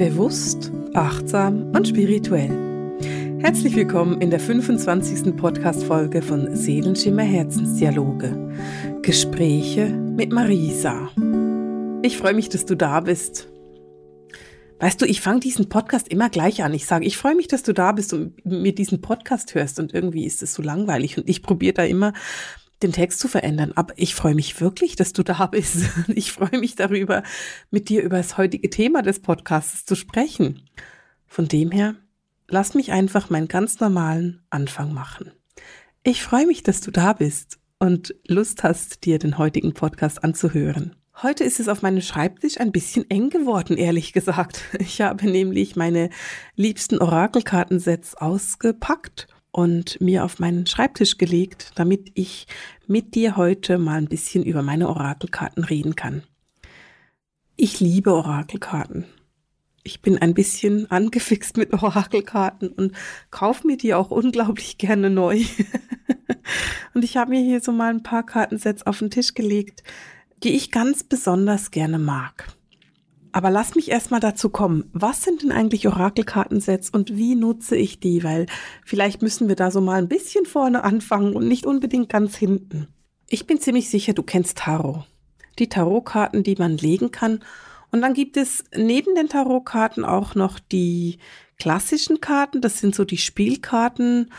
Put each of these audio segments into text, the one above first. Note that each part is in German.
Bewusst, achtsam und spirituell. Herzlich willkommen in der 25. Podcast-Folge von Seelenschimmer Herzensdialoge. Gespräche mit Marisa. Ich freue mich, dass du da bist. Weißt du, ich fange diesen Podcast immer gleich an. Ich sage, ich freue mich, dass du da bist und mir diesen Podcast hörst und irgendwie ist es so langweilig und ich probiere da immer den Text zu verändern. Aber ich freue mich wirklich, dass du da bist. Ich freue mich darüber, mit dir über das heutige Thema des Podcasts zu sprechen. Von dem her, lass mich einfach meinen ganz normalen Anfang machen. Ich freue mich, dass du da bist und Lust hast, dir den heutigen Podcast anzuhören. Heute ist es auf meinem Schreibtisch ein bisschen eng geworden, ehrlich gesagt. Ich habe nämlich meine liebsten Orakelkartensets ausgepackt und mir auf meinen Schreibtisch gelegt, damit ich mit dir heute mal ein bisschen über meine Orakelkarten reden kann. Ich liebe Orakelkarten. Ich bin ein bisschen angefixt mit Orakelkarten und kaufe mir die auch unglaublich gerne neu. und ich habe mir hier so mal ein paar Kartensets auf den Tisch gelegt, die ich ganz besonders gerne mag. Aber lass mich erstmal dazu kommen. Was sind denn eigentlich Orakelkartensets und wie nutze ich die? Weil vielleicht müssen wir da so mal ein bisschen vorne anfangen und nicht unbedingt ganz hinten. Ich bin ziemlich sicher, du kennst Tarot. Die Tarotkarten, die man legen kann. Und dann gibt es neben den Tarotkarten auch noch die klassischen Karten. Das sind so die Spielkarten.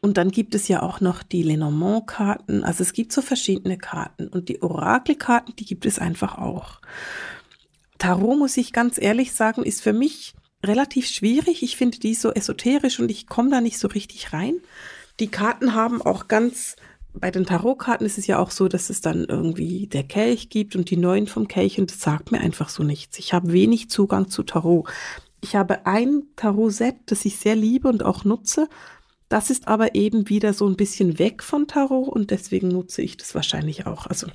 Und dann gibt es ja auch noch die Lenormand-Karten. Also es gibt so verschiedene Karten. Und die Orakelkarten, die gibt es einfach auch. Tarot, muss ich ganz ehrlich sagen, ist für mich relativ schwierig. Ich finde die so esoterisch und ich komme da nicht so richtig rein. Die Karten haben auch ganz, bei den Tarotkarten ist es ja auch so, dass es dann irgendwie der Kelch gibt und die neuen vom Kelch und das sagt mir einfach so nichts. Ich habe wenig Zugang zu Tarot. Ich habe ein Tarot-Set, das ich sehr liebe und auch nutze. Das ist aber eben wieder so ein bisschen weg von Tarot und deswegen nutze ich das wahrscheinlich auch. Also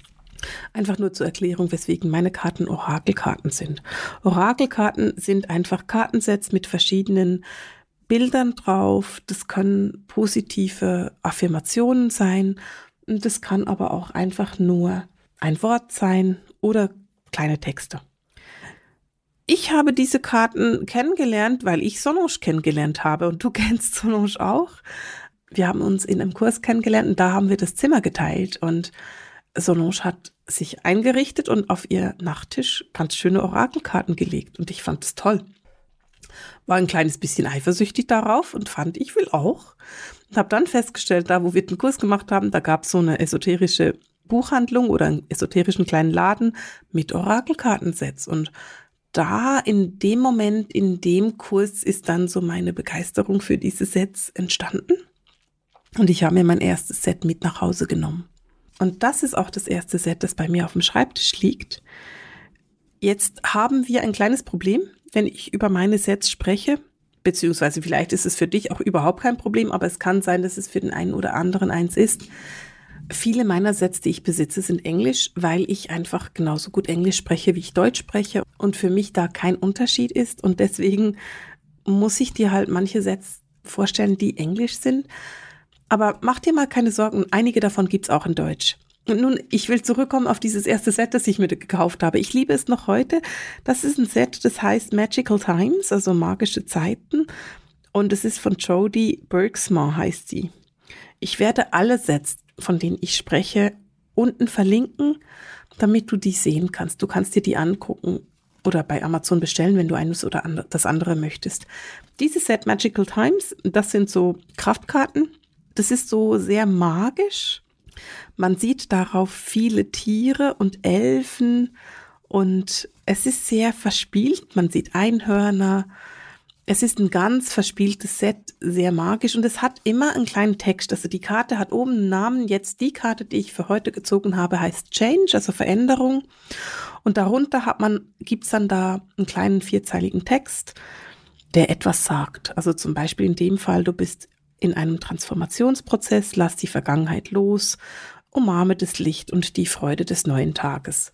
Einfach nur zur Erklärung, weswegen meine Karten Orakelkarten sind. Orakelkarten sind einfach Kartensets mit verschiedenen Bildern drauf. Das können positive Affirmationen sein. Das kann aber auch einfach nur ein Wort sein oder kleine Texte. Ich habe diese Karten kennengelernt, weil ich Solange kennengelernt habe und du kennst Solange auch. Wir haben uns in einem Kurs kennengelernt und da haben wir das Zimmer geteilt und Solange hat sich eingerichtet und auf ihr Nachttisch ganz schöne Orakelkarten gelegt und ich fand es toll. War ein kleines bisschen eifersüchtig darauf und fand, ich will auch. Und habe dann festgestellt, da wo wir den Kurs gemacht haben, da gab es so eine esoterische Buchhandlung oder einen esoterischen kleinen Laden mit Orakelkartensets und da in dem Moment, in dem Kurs ist dann so meine Begeisterung für diese Sets entstanden. Und ich habe mir mein erstes Set mit nach Hause genommen. Und das ist auch das erste Set, das bei mir auf dem Schreibtisch liegt. Jetzt haben wir ein kleines Problem, wenn ich über meine Sets spreche, beziehungsweise vielleicht ist es für dich auch überhaupt kein Problem, aber es kann sein, dass es für den einen oder anderen eins ist. Viele meiner Sets, die ich besitze, sind Englisch, weil ich einfach genauso gut Englisch spreche, wie ich Deutsch spreche und für mich da kein Unterschied ist und deswegen muss ich dir halt manche Sets vorstellen, die Englisch sind. Aber mach dir mal keine Sorgen, einige davon gibt's auch in Deutsch. Und nun, ich will zurückkommen auf dieses erste Set, das ich mir gekauft habe. Ich liebe es noch heute. Das ist ein Set, das heißt Magical Times, also magische Zeiten. Und es ist von Jodie Bergsma, heißt sie. Ich werde alle Sets, von denen ich spreche, unten verlinken, damit du die sehen kannst. Du kannst dir die angucken oder bei Amazon bestellen, wenn du eines oder das andere möchtest. Dieses Set Magical Times, das sind so Kraftkarten das ist so sehr magisch. Man sieht darauf viele Tiere und Elfen und es ist sehr verspielt. Man sieht Einhörner. Es ist ein ganz verspieltes Set, sehr magisch und es hat immer einen kleinen Text. Also die Karte hat oben einen Namen. Jetzt die Karte, die ich für heute gezogen habe, heißt Change, also Veränderung. Und darunter hat man, gibt's dann da einen kleinen vierzeiligen Text, der etwas sagt. Also zum Beispiel in dem Fall, du bist in einem Transformationsprozess, lass die Vergangenheit los, umarme das Licht und die Freude des neuen Tages.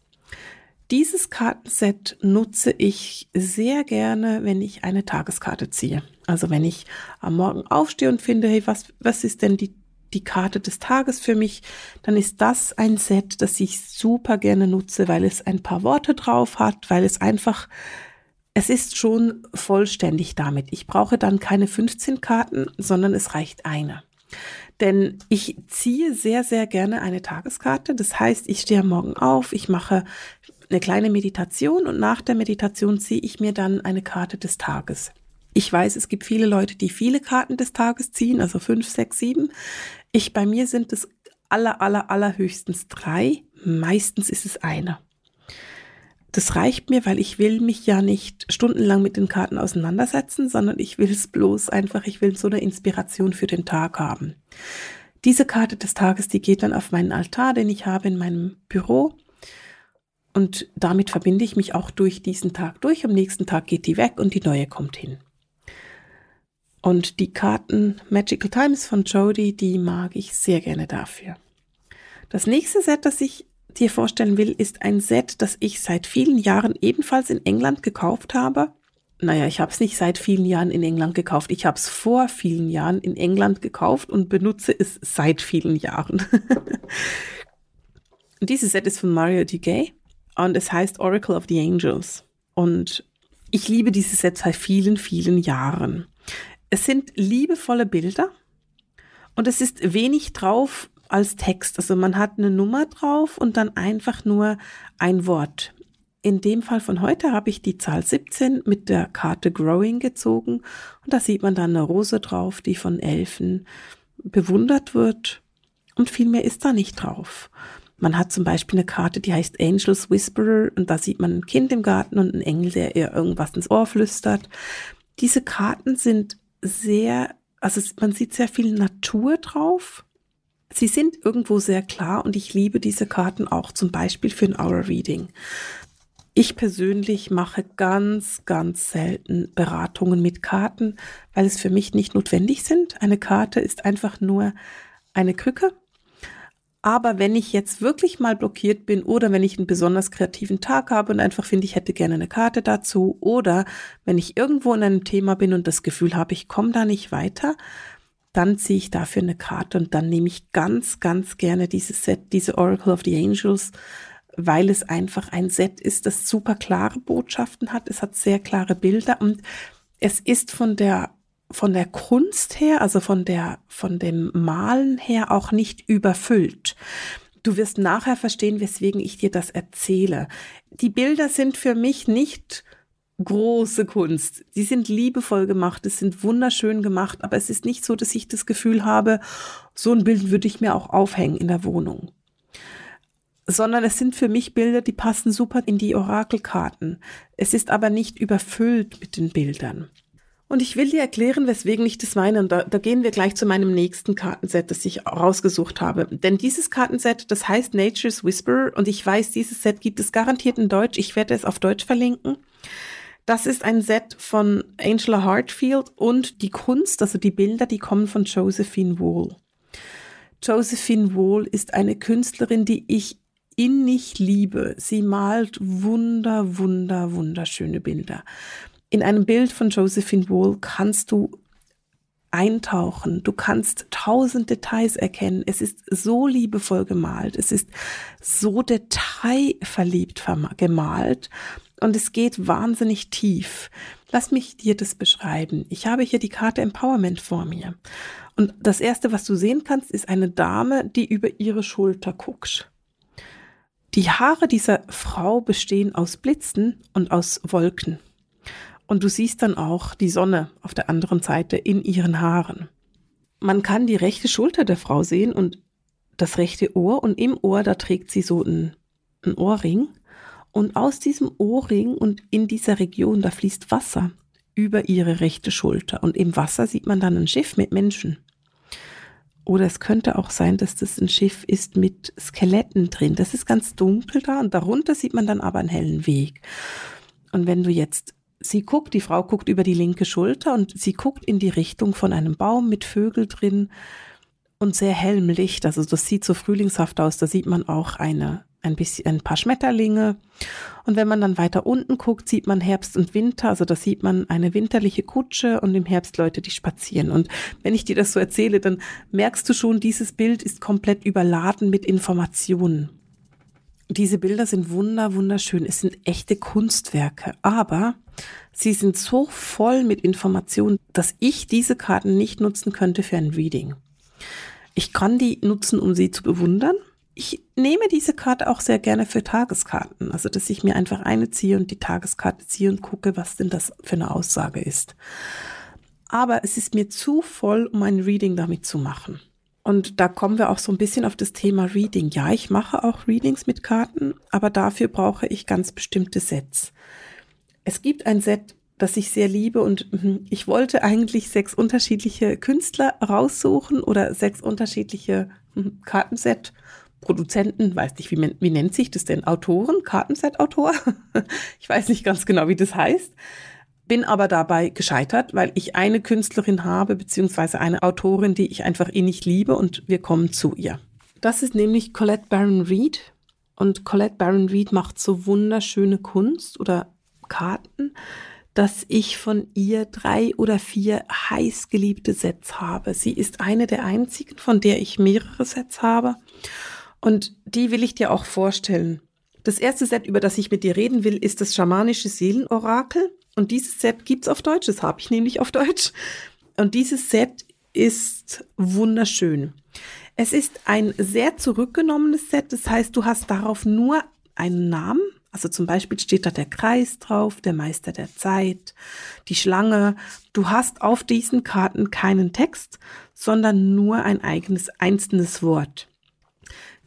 Dieses Kartenset nutze ich sehr gerne, wenn ich eine Tageskarte ziehe. Also wenn ich am Morgen aufstehe und finde, hey, was, was ist denn die, die Karte des Tages für mich, dann ist das ein Set, das ich super gerne nutze, weil es ein paar Worte drauf hat, weil es einfach es ist schon vollständig damit. Ich brauche dann keine 15 Karten, sondern es reicht eine. Denn ich ziehe sehr, sehr gerne eine Tageskarte. Das heißt, ich stehe morgen auf, ich mache eine kleine Meditation und nach der Meditation ziehe ich mir dann eine Karte des Tages. Ich weiß, es gibt viele Leute, die viele Karten des Tages ziehen, also fünf, sechs, sieben. Ich, bei mir sind es aller, aller, allerhöchstens drei. Meistens ist es eine das reicht mir, weil ich will mich ja nicht stundenlang mit den Karten auseinandersetzen, sondern ich will es bloß einfach, ich will so eine Inspiration für den Tag haben. Diese Karte des Tages, die geht dann auf meinen Altar, den ich habe in meinem Büro. Und damit verbinde ich mich auch durch diesen Tag durch. Am nächsten Tag geht die weg und die neue kommt hin. Und die Karten Magical Times von Jody, die mag ich sehr gerne dafür. Das nächste Set, das ich dir vorstellen will, ist ein Set, das ich seit vielen Jahren ebenfalls in England gekauft habe. Naja, ich habe es nicht seit vielen Jahren in England gekauft. Ich habe es vor vielen Jahren in England gekauft und benutze es seit vielen Jahren. dieses Set ist von Mario Duguay und es heißt Oracle of the Angels. Und ich liebe dieses Set seit vielen, vielen Jahren. Es sind liebevolle Bilder und es ist wenig drauf, als Text. Also man hat eine Nummer drauf und dann einfach nur ein Wort. In dem Fall von heute habe ich die Zahl 17 mit der Karte Growing gezogen und da sieht man dann eine Rose drauf, die von Elfen bewundert wird und viel mehr ist da nicht drauf. Man hat zum Beispiel eine Karte, die heißt Angels Whisperer und da sieht man ein Kind im Garten und einen Engel, der ihr irgendwas ins Ohr flüstert. Diese Karten sind sehr, also man sieht sehr viel Natur drauf Sie sind irgendwo sehr klar und ich liebe diese Karten auch zum Beispiel für ein Hour Reading. Ich persönlich mache ganz, ganz selten Beratungen mit Karten, weil es für mich nicht notwendig sind. Eine Karte ist einfach nur eine Krücke. Aber wenn ich jetzt wirklich mal blockiert bin oder wenn ich einen besonders kreativen Tag habe und einfach finde, ich hätte gerne eine Karte dazu oder wenn ich irgendwo in einem Thema bin und das Gefühl habe, ich komme da nicht weiter, dann ziehe ich dafür eine Karte und dann nehme ich ganz, ganz gerne dieses Set, diese Oracle of the Angels, weil es einfach ein Set ist, das super klare Botschaften hat. Es hat sehr klare Bilder und es ist von der von der Kunst her, also von der von dem Malen her auch nicht überfüllt. Du wirst nachher verstehen, weswegen ich dir das erzähle. Die Bilder sind für mich nicht große Kunst. Sie sind liebevoll gemacht, es sind wunderschön gemacht, aber es ist nicht so, dass ich das Gefühl habe, so ein Bild würde ich mir auch aufhängen in der Wohnung. Sondern es sind für mich Bilder, die passen super in die Orakelkarten. Es ist aber nicht überfüllt mit den Bildern. Und ich will dir erklären, weswegen ich das meine. Und da, da gehen wir gleich zu meinem nächsten Kartenset, das ich rausgesucht habe. Denn dieses Kartenset, das heißt Nature's Whisper. Und ich weiß, dieses Set gibt es garantiert in Deutsch. Ich werde es auf Deutsch verlinken. Das ist ein Set von Angela Hartfield und die Kunst, also die Bilder, die kommen von Josephine Wall. Josephine Wall ist eine Künstlerin, die ich innig liebe. Sie malt wunder, wunder, wunderschöne Bilder. In einem Bild von Josephine Wall kannst du eintauchen. Du kannst tausend Details erkennen. Es ist so liebevoll gemalt. Es ist so detailverliebt gemalt. Und es geht wahnsinnig tief. Lass mich dir das beschreiben. Ich habe hier die Karte Empowerment vor mir. Und das erste, was du sehen kannst, ist eine Dame, die über ihre Schulter guckt. Die Haare dieser Frau bestehen aus Blitzen und aus Wolken. Und du siehst dann auch die Sonne auf der anderen Seite in ihren Haaren. Man kann die rechte Schulter der Frau sehen und das rechte Ohr und im Ohr, da trägt sie so einen, einen Ohrring. Und aus diesem Ohrring und in dieser Region, da fließt Wasser über ihre rechte Schulter. Und im Wasser sieht man dann ein Schiff mit Menschen. Oder es könnte auch sein, dass das ein Schiff ist mit Skeletten drin. Das ist ganz dunkel da und darunter sieht man dann aber einen hellen Weg. Und wenn du jetzt, sie guckt, die Frau guckt über die linke Schulter und sie guckt in die Richtung von einem Baum mit Vögel drin und sehr hellem Licht. Also das sieht so frühlingshaft aus. Da sieht man auch eine ein bisschen ein paar Schmetterlinge. Und wenn man dann weiter unten guckt, sieht man Herbst und Winter. Also da sieht man eine winterliche Kutsche und im Herbst Leute, die spazieren. Und wenn ich dir das so erzähle, dann merkst du schon, dieses Bild ist komplett überladen mit Informationen. diese Bilder sind wunder, wunderschön. Es sind echte Kunstwerke, aber sie sind so voll mit Informationen, dass ich diese Karten nicht nutzen könnte für ein Reading. Ich kann die nutzen, um sie zu bewundern. Ich nehme diese Karte auch sehr gerne für Tageskarten. Also, dass ich mir einfach eine ziehe und die Tageskarte ziehe und gucke, was denn das für eine Aussage ist. Aber es ist mir zu voll, um ein Reading damit zu machen. Und da kommen wir auch so ein bisschen auf das Thema Reading. Ja, ich mache auch Readings mit Karten, aber dafür brauche ich ganz bestimmte Sets. Es gibt ein Set, das ich sehr liebe und mhm, ich wollte eigentlich sechs unterschiedliche Künstler raussuchen oder sechs unterschiedliche mhm, Kartenset. Produzenten, weiß nicht, wie, wie nennt sich das denn? Autoren? Kartenset-Autor? ich weiß nicht ganz genau, wie das heißt bin aber dabei gescheitert, weil ich eine Künstlerin habe, beziehungsweise eine Autorin, die ich einfach eh nicht liebe und wir kommen zu ihr. Das ist nämlich Colette Baron Reed und Colette Baron Reed macht so wunderschöne Kunst oder Karten, dass ich von ihr drei oder vier heiß geliebte Sets habe. Sie ist eine der einzigen, von der ich mehrere Sets habe und die will ich dir auch vorstellen. Das erste Set, über das ich mit dir reden will, ist das schamanische Seelenorakel. Und dieses Set gibt's auf Deutsch, das habe ich nämlich auf Deutsch. Und dieses Set ist wunderschön. Es ist ein sehr zurückgenommenes Set, das heißt, du hast darauf nur einen Namen. Also zum Beispiel steht da der Kreis drauf, der Meister der Zeit, die Schlange. Du hast auf diesen Karten keinen Text, sondern nur ein eigenes einzelnes Wort.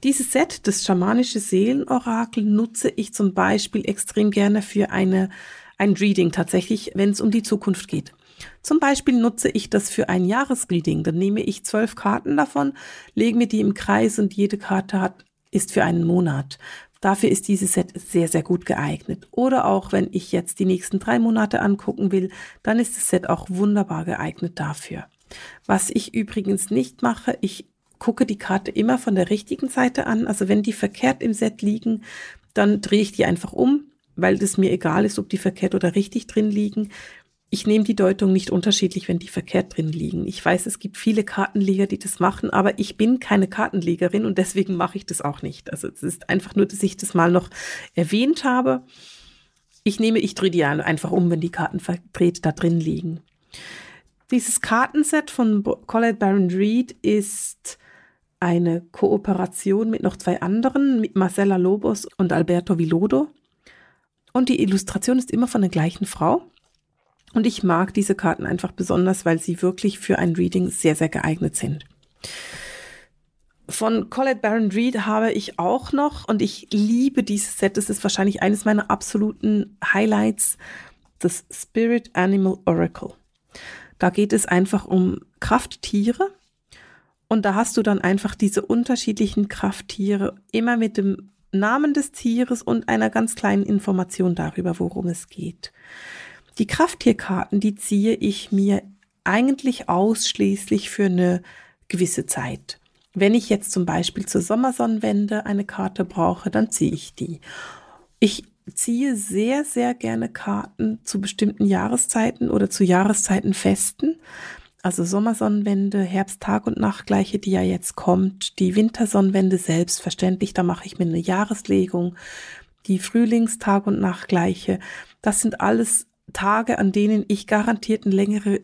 Dieses Set, das schamanische Seelenorakel, nutze ich zum Beispiel extrem gerne für eine ein Reading tatsächlich, wenn es um die Zukunft geht. Zum Beispiel nutze ich das für ein Jahresreading. Dann nehme ich zwölf Karten davon, lege mir die im Kreis und jede Karte hat, ist für einen Monat. Dafür ist dieses Set sehr, sehr gut geeignet. Oder auch wenn ich jetzt die nächsten drei Monate angucken will, dann ist das Set auch wunderbar geeignet dafür. Was ich übrigens nicht mache, ich gucke die Karte immer von der richtigen Seite an. Also wenn die verkehrt im Set liegen, dann drehe ich die einfach um, weil das mir egal ist, ob die verkehrt oder richtig drin liegen. Ich nehme die Deutung nicht unterschiedlich, wenn die verkehrt drin liegen. Ich weiß, es gibt viele Kartenleger, die das machen, aber ich bin keine Kartenlegerin und deswegen mache ich das auch nicht. Also es ist einfach nur, dass ich das mal noch erwähnt habe. Ich nehme, ich drehe die einfach um, wenn die Karten verdreht da drin liegen. Dieses Kartenset von Colette Baron Reed ist eine Kooperation mit noch zwei anderen, mit Marcella Lobos und Alberto Vilodo. Und die Illustration ist immer von der gleichen Frau. Und ich mag diese Karten einfach besonders, weil sie wirklich für ein Reading sehr, sehr geeignet sind. Von Colette Baron Reed habe ich auch noch, und ich liebe dieses Set, das ist wahrscheinlich eines meiner absoluten Highlights, das Spirit Animal Oracle. Da geht es einfach um Krafttiere. Und da hast du dann einfach diese unterschiedlichen Krafttiere immer mit dem Namen des Tieres und einer ganz kleinen Information darüber, worum es geht. Die Krafttierkarten, die ziehe ich mir eigentlich ausschließlich für eine gewisse Zeit. Wenn ich jetzt zum Beispiel zur Sommersonnenwende eine Karte brauche, dann ziehe ich die. Ich ziehe sehr, sehr gerne Karten zu bestimmten Jahreszeiten oder zu Jahreszeitenfesten also Sommersonnenwende, Herbsttag und Nachtgleiche, die ja jetzt kommt, die Wintersonnenwende selbstverständlich, da mache ich mir eine Jahreslegung, die Frühlingstag und Nachtgleiche, das sind alles Tage, an denen ich garantiert eine längere,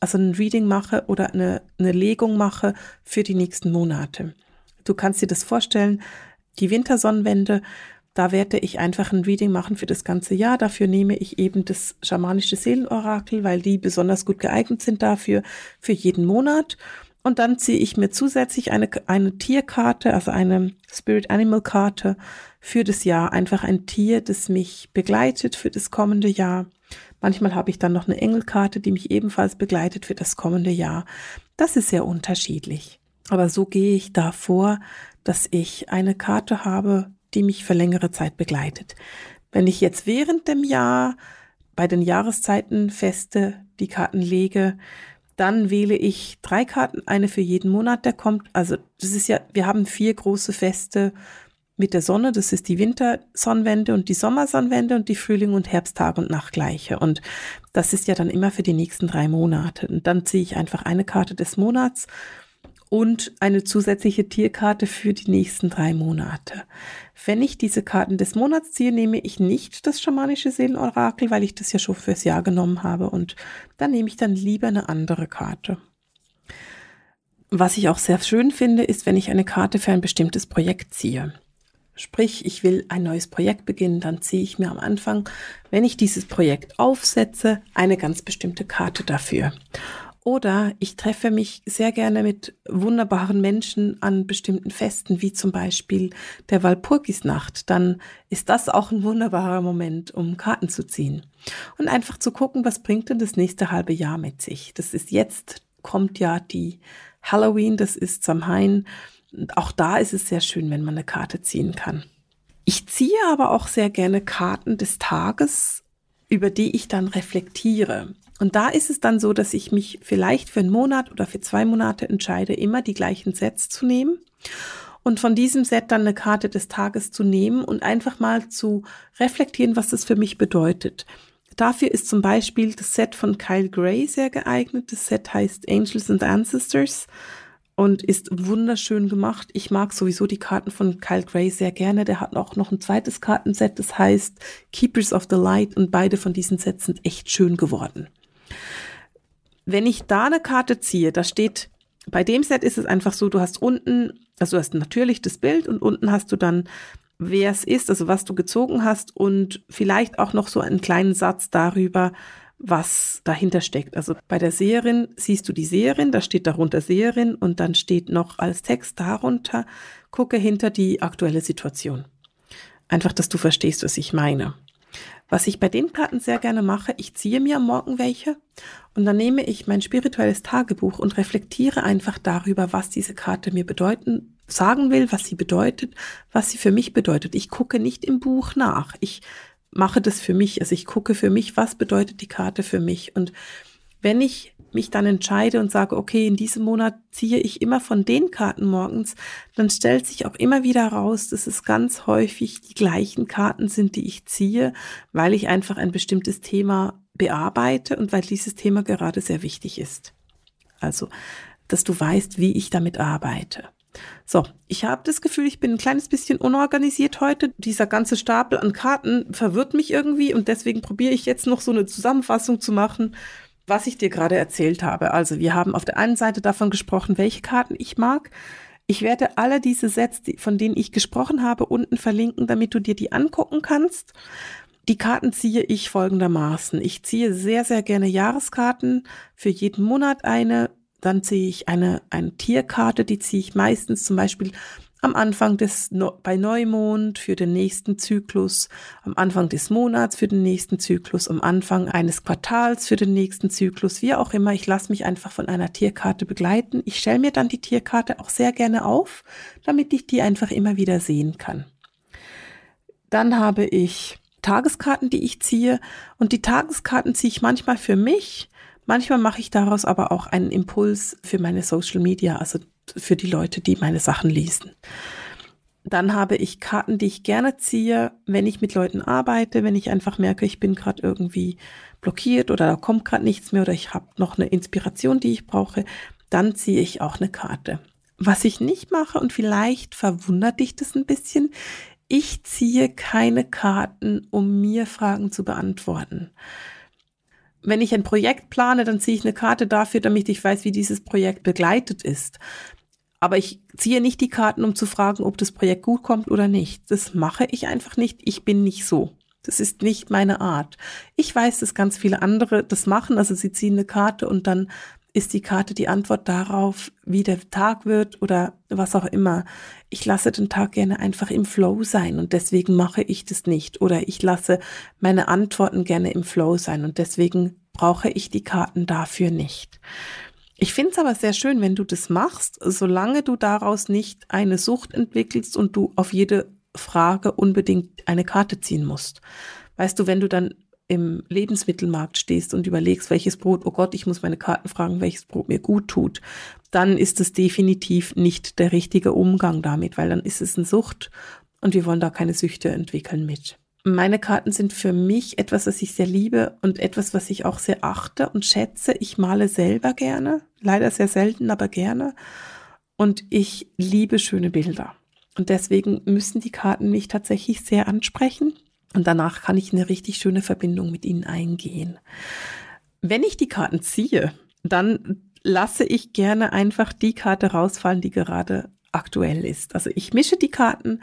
also ein Reading mache oder eine, eine Legung mache für die nächsten Monate. Du kannst dir das vorstellen, die Wintersonnenwende, da werde ich einfach ein Reading machen für das ganze Jahr. Dafür nehme ich eben das schamanische Seelenorakel, weil die besonders gut geeignet sind dafür, für jeden Monat. Und dann ziehe ich mir zusätzlich eine, eine Tierkarte, also eine Spirit Animal Karte für das Jahr. Einfach ein Tier, das mich begleitet für das kommende Jahr. Manchmal habe ich dann noch eine Engelkarte, die mich ebenfalls begleitet für das kommende Jahr. Das ist sehr unterschiedlich. Aber so gehe ich da vor, dass ich eine Karte habe, die mich für längere Zeit begleitet. Wenn ich jetzt während dem Jahr bei den Jahreszeiten feste die Karten lege, dann wähle ich drei Karten, eine für jeden Monat, der kommt. Also das ist ja, wir haben vier große Feste mit der Sonne. Das ist die Wintersonnenwende und die Sommersonnenwende und die Frühling- und Herbsttag- und Nachtgleiche. Und das ist ja dann immer für die nächsten drei Monate. Und dann ziehe ich einfach eine Karte des Monats und eine zusätzliche Tierkarte für die nächsten drei Monate. Wenn ich diese Karten des Monats ziehe, nehme ich nicht das schamanische Seelenorakel, weil ich das ja schon fürs Jahr genommen habe und dann nehme ich dann lieber eine andere Karte. Was ich auch sehr schön finde, ist, wenn ich eine Karte für ein bestimmtes Projekt ziehe. Sprich, ich will ein neues Projekt beginnen, dann ziehe ich mir am Anfang, wenn ich dieses Projekt aufsetze, eine ganz bestimmte Karte dafür. Oder ich treffe mich sehr gerne mit wunderbaren Menschen an bestimmten Festen, wie zum Beispiel der Walpurgisnacht. Dann ist das auch ein wunderbarer Moment, um Karten zu ziehen. Und einfach zu gucken, was bringt denn das nächste halbe Jahr mit sich. Das ist jetzt, kommt ja die Halloween, das ist Samhain. Auch da ist es sehr schön, wenn man eine Karte ziehen kann. Ich ziehe aber auch sehr gerne Karten des Tages, über die ich dann reflektiere. Und da ist es dann so, dass ich mich vielleicht für einen Monat oder für zwei Monate entscheide, immer die gleichen Sets zu nehmen und von diesem Set dann eine Karte des Tages zu nehmen und einfach mal zu reflektieren, was das für mich bedeutet. Dafür ist zum Beispiel das Set von Kyle Gray sehr geeignet. Das Set heißt Angels and Ancestors und ist wunderschön gemacht. Ich mag sowieso die Karten von Kyle Gray sehr gerne. Der hat auch noch ein zweites Kartenset, das heißt Keepers of the Light und beide von diesen Sets sind echt schön geworden. Wenn ich da eine Karte ziehe, da steht, bei dem Set ist es einfach so, du hast unten, also du hast natürlich das Bild und unten hast du dann wer es ist, also was du gezogen hast und vielleicht auch noch so einen kleinen Satz darüber, was dahinter steckt. Also bei der Seherin siehst du die Seherin, da steht darunter Seherin und dann steht noch als Text darunter, gucke hinter die aktuelle Situation. Einfach, dass du verstehst, was ich meine. Was ich bei den Karten sehr gerne mache, ich ziehe mir am Morgen welche und dann nehme ich mein spirituelles Tagebuch und reflektiere einfach darüber, was diese Karte mir bedeuten sagen will, was sie bedeutet, was sie für mich bedeutet. Ich gucke nicht im Buch nach. Ich mache das für mich. Also ich gucke für mich, was bedeutet die Karte für mich. Und wenn ich mich dann entscheide und sage, okay, in diesem Monat ziehe ich immer von den Karten morgens, dann stellt sich auch immer wieder raus, dass es ganz häufig die gleichen Karten sind, die ich ziehe, weil ich einfach ein bestimmtes Thema bearbeite und weil dieses Thema gerade sehr wichtig ist. Also, dass du weißt, wie ich damit arbeite. So, ich habe das Gefühl, ich bin ein kleines bisschen unorganisiert heute. Dieser ganze Stapel an Karten verwirrt mich irgendwie und deswegen probiere ich jetzt noch so eine Zusammenfassung zu machen, was ich dir gerade erzählt habe. Also, wir haben auf der einen Seite davon gesprochen, welche Karten ich mag. Ich werde alle diese Sets, von denen ich gesprochen habe, unten verlinken, damit du dir die angucken kannst. Die Karten ziehe ich folgendermaßen. Ich ziehe sehr, sehr gerne Jahreskarten, für jeden Monat eine, dann ziehe ich eine, eine Tierkarte, die ziehe ich meistens zum Beispiel am Anfang des, bei Neumond für den nächsten Zyklus, am Anfang des Monats für den nächsten Zyklus, am Anfang eines Quartals für den nächsten Zyklus, wie auch immer. Ich lasse mich einfach von einer Tierkarte begleiten. Ich stelle mir dann die Tierkarte auch sehr gerne auf, damit ich die einfach immer wieder sehen kann. Dann habe ich Tageskarten, die ich ziehe und die Tageskarten ziehe ich manchmal für mich, Manchmal mache ich daraus aber auch einen Impuls für meine Social Media, also für die Leute, die meine Sachen lesen. Dann habe ich Karten, die ich gerne ziehe, wenn ich mit Leuten arbeite, wenn ich einfach merke, ich bin gerade irgendwie blockiert oder da kommt gerade nichts mehr oder ich habe noch eine Inspiration, die ich brauche, dann ziehe ich auch eine Karte. Was ich nicht mache und vielleicht verwundert dich das ein bisschen, ich ziehe keine Karten, um mir Fragen zu beantworten wenn ich ein Projekt plane, dann ziehe ich eine Karte dafür, damit ich weiß, wie dieses Projekt begleitet ist. Aber ich ziehe nicht die Karten, um zu fragen, ob das Projekt gut kommt oder nicht. Das mache ich einfach nicht. Ich bin nicht so. Das ist nicht meine Art. Ich weiß, dass ganz viele andere das machen. Also sie ziehen eine Karte und dann ist die Karte die Antwort darauf, wie der Tag wird oder was auch immer. Ich lasse den Tag gerne einfach im Flow sein und deswegen mache ich das nicht. Oder ich lasse meine Antworten gerne im Flow sein und deswegen brauche ich die Karten dafür nicht. Ich finde es aber sehr schön, wenn du das machst, solange du daraus nicht eine Sucht entwickelst und du auf jede Frage unbedingt eine Karte ziehen musst. Weißt du, wenn du dann im Lebensmittelmarkt stehst und überlegst, welches Brot, oh Gott, ich muss meine Karten fragen, welches Brot mir gut tut, dann ist es definitiv nicht der richtige Umgang damit, weil dann ist es eine Sucht und wir wollen da keine Süchte entwickeln mit. Meine Karten sind für mich etwas, was ich sehr liebe und etwas, was ich auch sehr achte und schätze. Ich male selber gerne, leider sehr selten, aber gerne. und ich liebe schöne Bilder. Und deswegen müssen die Karten mich tatsächlich sehr ansprechen. Und danach kann ich eine richtig schöne Verbindung mit ihnen eingehen. Wenn ich die Karten ziehe, dann lasse ich gerne einfach die Karte rausfallen, die gerade aktuell ist. Also ich mische die Karten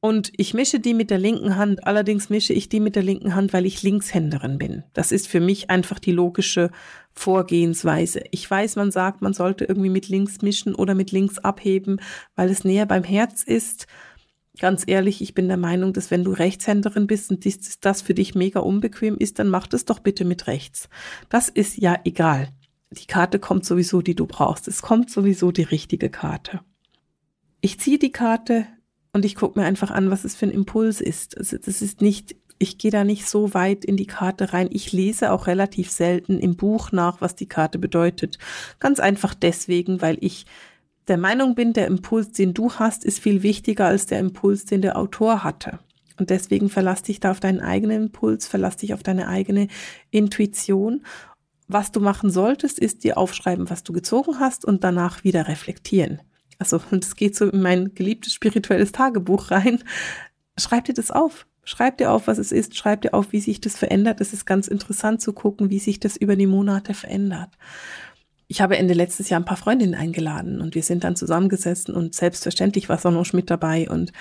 und ich mische die mit der linken Hand. Allerdings mische ich die mit der linken Hand, weil ich Linkshänderin bin. Das ist für mich einfach die logische Vorgehensweise. Ich weiß, man sagt, man sollte irgendwie mit links mischen oder mit links abheben, weil es näher beim Herz ist. Ganz ehrlich, ich bin der Meinung, dass wenn du Rechtshänderin bist und das für dich mega unbequem ist, dann mach das doch bitte mit rechts. Das ist ja egal. Die Karte kommt sowieso, die du brauchst. Es kommt sowieso die richtige Karte. Ich ziehe die Karte, und ich gucke mir einfach an, was es für ein Impuls ist. Also das ist nicht, ich gehe da nicht so weit in die Karte rein. Ich lese auch relativ selten im Buch nach, was die Karte bedeutet. Ganz einfach deswegen, weil ich der Meinung bin, der Impuls, den du hast, ist viel wichtiger als der Impuls, den der Autor hatte. Und deswegen verlass dich da auf deinen eigenen Impuls, verlass dich auf deine eigene Intuition. Was du machen solltest, ist dir aufschreiben, was du gezogen hast und danach wieder reflektieren also das geht so in mein geliebtes spirituelles Tagebuch rein. Schreib dir das auf. Schreib dir auf, was es ist. Schreib dir auf, wie sich das verändert. Es ist ganz interessant zu gucken, wie sich das über die Monate verändert. Ich habe Ende letztes Jahr ein paar Freundinnen eingeladen und wir sind dann zusammengesessen und selbstverständlich war Sono Schmidt dabei und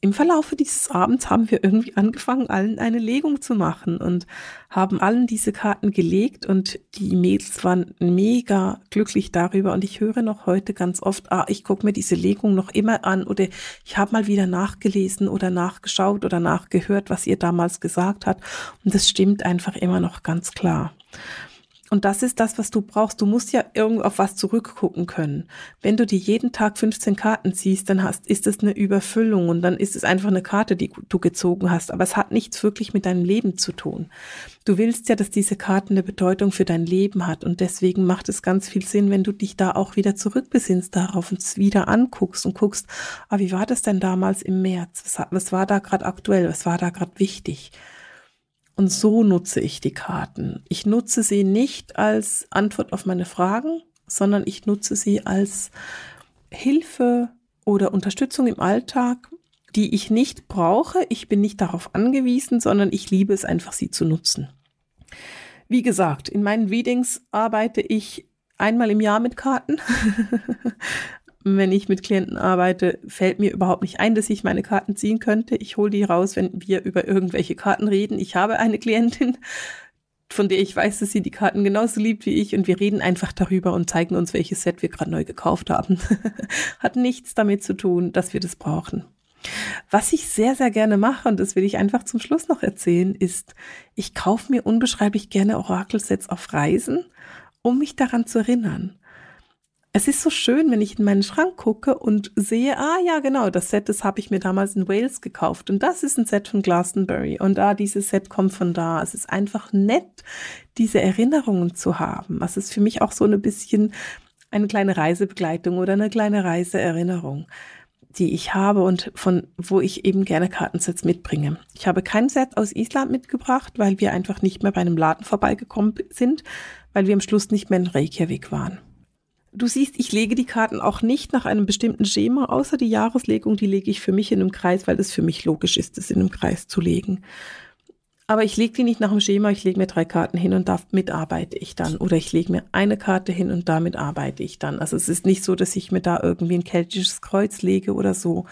im Verlaufe dieses Abends haben wir irgendwie angefangen, allen eine Legung zu machen und haben allen diese Karten gelegt und die Mädels waren mega glücklich darüber und ich höre noch heute ganz oft, ah, ich gucke mir diese Legung noch immer an oder ich habe mal wieder nachgelesen oder nachgeschaut oder nachgehört, was ihr damals gesagt hat und das stimmt einfach immer noch ganz klar. Und das ist das, was du brauchst. Du musst ja irgendwo auf was zurückgucken können. Wenn du dir jeden Tag 15 Karten ziehst, dann hast, ist es eine Überfüllung und dann ist es einfach eine Karte, die du gezogen hast. Aber es hat nichts wirklich mit deinem Leben zu tun. Du willst ja, dass diese Karte eine Bedeutung für dein Leben hat und deswegen macht es ganz viel Sinn, wenn du dich da auch wieder zurückbesinnst darauf und es wieder anguckst und guckst, ah, wie war das denn damals im März? Was, was war da gerade aktuell? Was war da gerade wichtig? Und so nutze ich die Karten. Ich nutze sie nicht als Antwort auf meine Fragen, sondern ich nutze sie als Hilfe oder Unterstützung im Alltag, die ich nicht brauche. Ich bin nicht darauf angewiesen, sondern ich liebe es einfach, sie zu nutzen. Wie gesagt, in meinen Readings arbeite ich einmal im Jahr mit Karten. wenn ich mit Klienten arbeite, fällt mir überhaupt nicht ein, dass ich meine Karten ziehen könnte. Ich hole die raus, wenn wir über irgendwelche Karten reden. Ich habe eine Klientin, von der ich weiß, dass sie die Karten genauso liebt wie ich und wir reden einfach darüber und zeigen uns, welches Set wir gerade neu gekauft haben. Hat nichts damit zu tun, dass wir das brauchen. Was ich sehr, sehr gerne mache, und das will ich einfach zum Schluss noch erzählen, ist, ich kaufe mir unbeschreiblich gerne Orakelsets auf Reisen, um mich daran zu erinnern es ist so schön, wenn ich in meinen Schrank gucke und sehe, ah ja, genau, das Set, das habe ich mir damals in Wales gekauft und das ist ein Set von Glastonbury und da dieses Set kommt von da. Es ist einfach nett, diese Erinnerungen zu haben. Das ist für mich auch so ein bisschen eine kleine Reisebegleitung oder eine kleine Reiseerinnerung, die ich habe und von wo ich eben gerne Kartensets mitbringe. Ich habe kein Set aus Island mitgebracht, weil wir einfach nicht mehr bei einem Laden vorbeigekommen sind, weil wir am Schluss nicht mehr in Reykjavik waren. Du siehst, ich lege die Karten auch nicht nach einem bestimmten Schema, außer die Jahreslegung, die lege ich für mich in einem Kreis, weil es für mich logisch ist, es in einem Kreis zu legen. Aber ich lege die nicht nach dem Schema, ich lege mir drei Karten hin und damit arbeite ich dann. Oder ich lege mir eine Karte hin und damit arbeite ich dann. Also es ist nicht so, dass ich mir da irgendwie ein keltisches Kreuz lege oder so,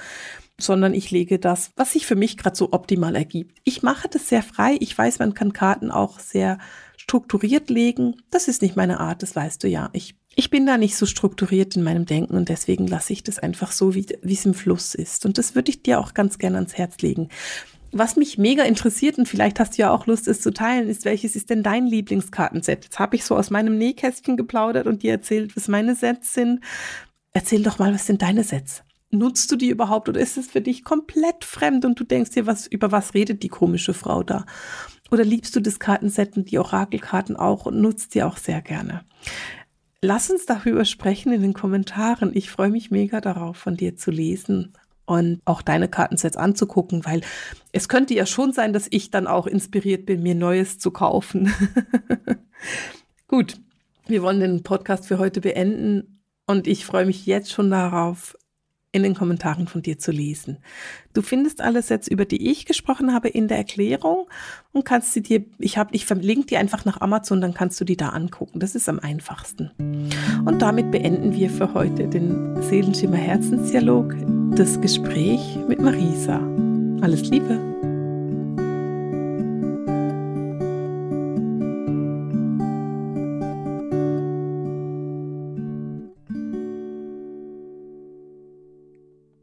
sondern ich lege das, was sich für mich gerade so optimal ergibt. Ich mache das sehr frei. Ich weiß, man kann Karten auch sehr strukturiert legen. Das ist nicht meine Art, das weißt du ja. Ich ich bin da nicht so strukturiert in meinem Denken und deswegen lasse ich das einfach so, wie, es im Fluss ist. Und das würde ich dir auch ganz gerne ans Herz legen. Was mich mega interessiert und vielleicht hast du ja auch Lust, es zu teilen, ist, welches ist denn dein Lieblingskartenset? Jetzt habe ich so aus meinem Nähkästchen geplaudert und dir erzählt, was meine Sets sind. Erzähl doch mal, was sind deine Sets? Nutzt du die überhaupt oder ist es für dich komplett fremd und du denkst dir, was, über was redet die komische Frau da? Oder liebst du das Kartenset und die Orakelkarten auch und nutzt die auch sehr gerne? Lass uns darüber sprechen in den Kommentaren. Ich freue mich mega darauf, von dir zu lesen und auch deine Kartensets anzugucken, weil es könnte ja schon sein, dass ich dann auch inspiriert bin, mir Neues zu kaufen. Gut, wir wollen den Podcast für heute beenden. Und ich freue mich jetzt schon darauf, in den Kommentaren von dir zu lesen. Du findest alle Sätze, über die ich gesprochen habe, in der Erklärung und kannst sie dir, ich habe, ich verlinke die einfach nach Amazon, dann kannst du die da angucken. Das ist am einfachsten. Und damit beenden wir für heute den Seelenschimmer Herzensdialog, das Gespräch mit Marisa. Alles Liebe!